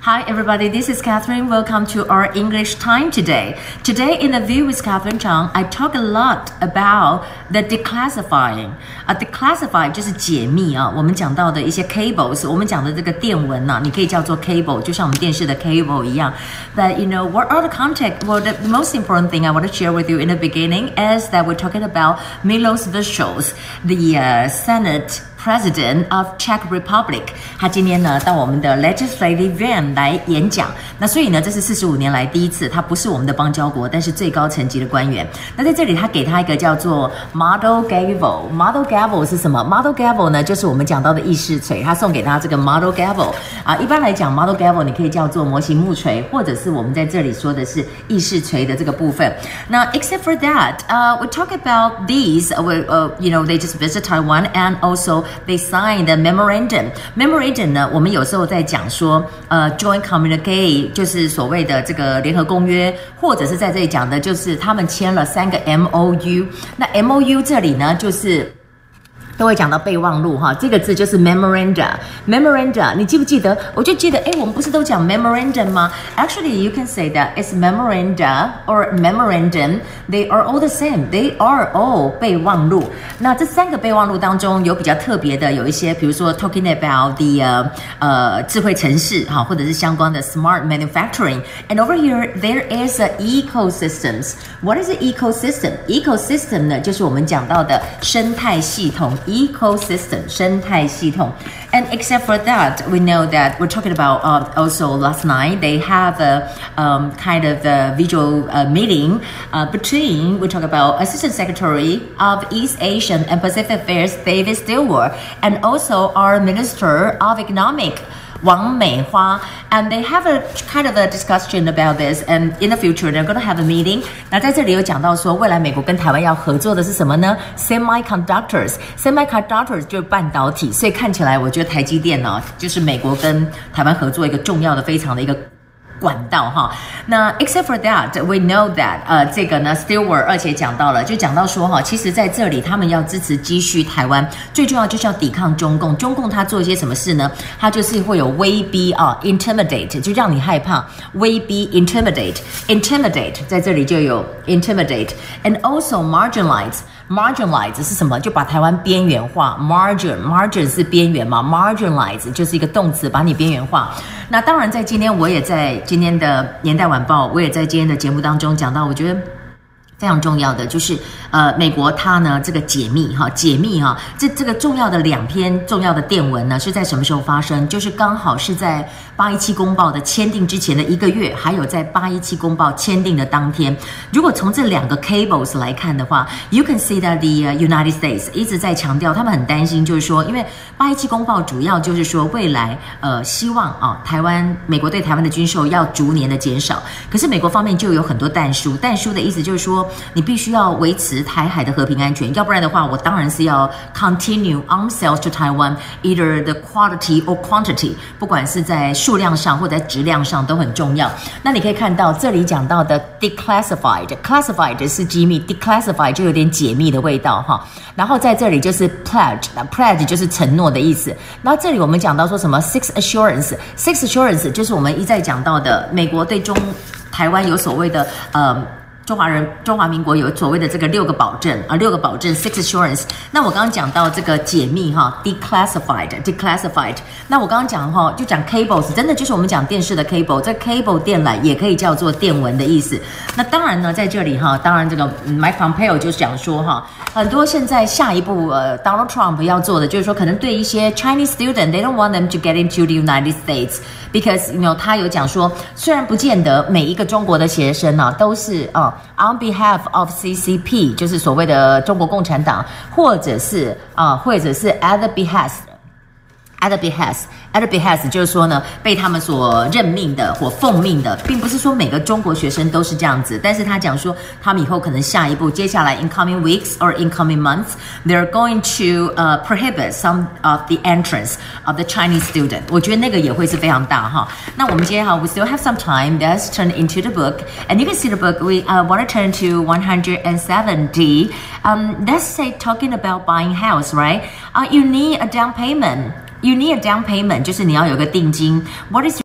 Hi, everybody. This is Catherine. Welcome to our English time today. Today, in the View with Catherine Chang, I talk a lot about the declassifying. 啊、uh,，declassify 就是解密啊。我们讲到的一些 cables，我们讲的这个电文呐、啊，你可以叫做 cable，就像我们电视的 cable 一样。But you know, what are the context? Well, the most important thing I want to share with you in the beginning is that we're talking about Milos Vystrcil, the uh, Senate. President of Czech Republic，他今天呢到我们的 Legislative Yuan 来演讲。那所以呢，这是四十五年来第一次，他不是我们的邦交国，但是最高层级的官员。那在这里，他给他一个叫做 Model Gavel。Model Gavel 是什么？Model Gavel 呢，就是我们讲到的议事锤。他送给他这个 Model Gavel 啊。一般来讲，Model Gavel 你可以叫做模型木锤，或者是我们在这里说的是议事锤的这个部分。那 except for that，呃、uh,，we talk about these，呃、uh,，you know，they just visit Taiwan and also They signed the memorandum. Memorandum 呢，我们有时候在讲说，呃，joint communique 就是所谓的这个联合公约，或者是在这里讲的，就是他们签了三个 MOU。那 MOU 这里呢，就是。都会讲到备忘录哈，这个字就是 memoranda。memoranda，你记不记得？我就记得，哎，我们不是都讲 memorandum 吗？Actually, you can say that it's memoranda or memorandum. They are all the same. They are all 备忘录。那这三个备忘录当中有比较特别的，有一些，比如说 talking about the 呃呃智慧城市哈，或者是相关的 smart manufacturing。And over here there is a ecosystems. What is an ecosystem? Ecosystem 呢，就是我们讲到的生态系统。 ecosystem 生态系统 and except for that we know that we're talking about uh, also last night they have a um, kind of a visual uh, meeting uh, between we talk about assistant secretary of east asian and pacific affairs david stillwell and also our minister of economic 王美花，and they have a kind of a discussion about this, and in the future they're going to have a meeting。那在这里有讲到说，未来美国跟台湾要合作的是什么呢？Semiconductors，semiconductors 就是半导体，所以看起来我觉得台积电呢，就是美国跟台湾合作一个重要的、非常的一个。管道哈，那 except for that，we know that，呃，这个呢，Stewart 而且讲到了，就讲到说哈，其实在这里他们要支持积蓄台湾，最重要就是要抵抗中共。中共他做一些什么事呢？他就是会有威逼啊，intimidate，就让你害怕，威逼 intimidate，intimidate，在这里就有 intimidate，and also marginalize。Marginalize 是什么？就把台湾边缘化。Margin，margin 是边缘嘛？Marginalize 就是一个动词，把你边缘化。那当然，在今天我也在今天的年代晚报，我也在今天的节目当中讲到，我觉得。非常重要的就是，呃，美国它呢这个解密哈，解密哈，这这个重要的两篇重要的电文呢是在什么时候发生？就是刚好是在八一七公报的签订之前的一个月，还有在八一七公报签订的当天。如果从这两个 cables 来看的话，you can see that the United States 一直在强调，他们很担心，就是说，因为八一七公报主要就是说未来呃希望啊台湾美国对台湾的军售要逐年的减少，可是美国方面就有很多弹书，但书的意思就是说。你必须要维持台海的和平安全，要不然的话，我当然是要 continue arms sales to Taiwan, either the quality or quantity，不管是在数量上或者在质量上都很重要。那你可以看到这里讲到的 declassified，classified 是机密，declassified 就有点解密的味道哈。然后在这里就是 pledge，pledge 就是承诺的意思。然后这里我们讲到说什么 six assurance，six assurance 就是我们一再讲到的美国对中台湾有所谓的呃。中华人中华民国有所谓的这个六个保证啊，六个保证 six assurance。那我刚刚讲到这个解密哈，declassified，declassified。那我刚刚讲哈，就讲 cables，真的就是我们讲电视的 cable，这 cable 电缆也可以叫做电文的意思。那当然呢，在这里哈，当然这个 Mike Pompeo 就讲说哈，很多现在下一步呃 Donald Trump 要做的就是说，可能对一些 Chinese student，they don't want them to get into the United States because you know 他有讲说，虽然不见得每一个中国的学生呢、啊、都是啊。On behalf of CCP，就是所谓的中国共产党，或者是啊，或者是 at the behest the behest。At behest 就是说呢，被他们所任命的或奉命的，并不是说每个中国学生都是这样子。但是他讲说，他们以后可能下一步，接下来 in coming weeks or in coming months, they're going to uh prohibit some of the entrance of the Chinese student。我觉得那个也会是非常大哈。那我们今天哈，we still have some time. Let's turn into the book, and you can see the book. We uh want to turn to 170. Um, let's say talking about buying house, right? Uh, you need a down payment. You need a down payment，就是你要有个定金。What is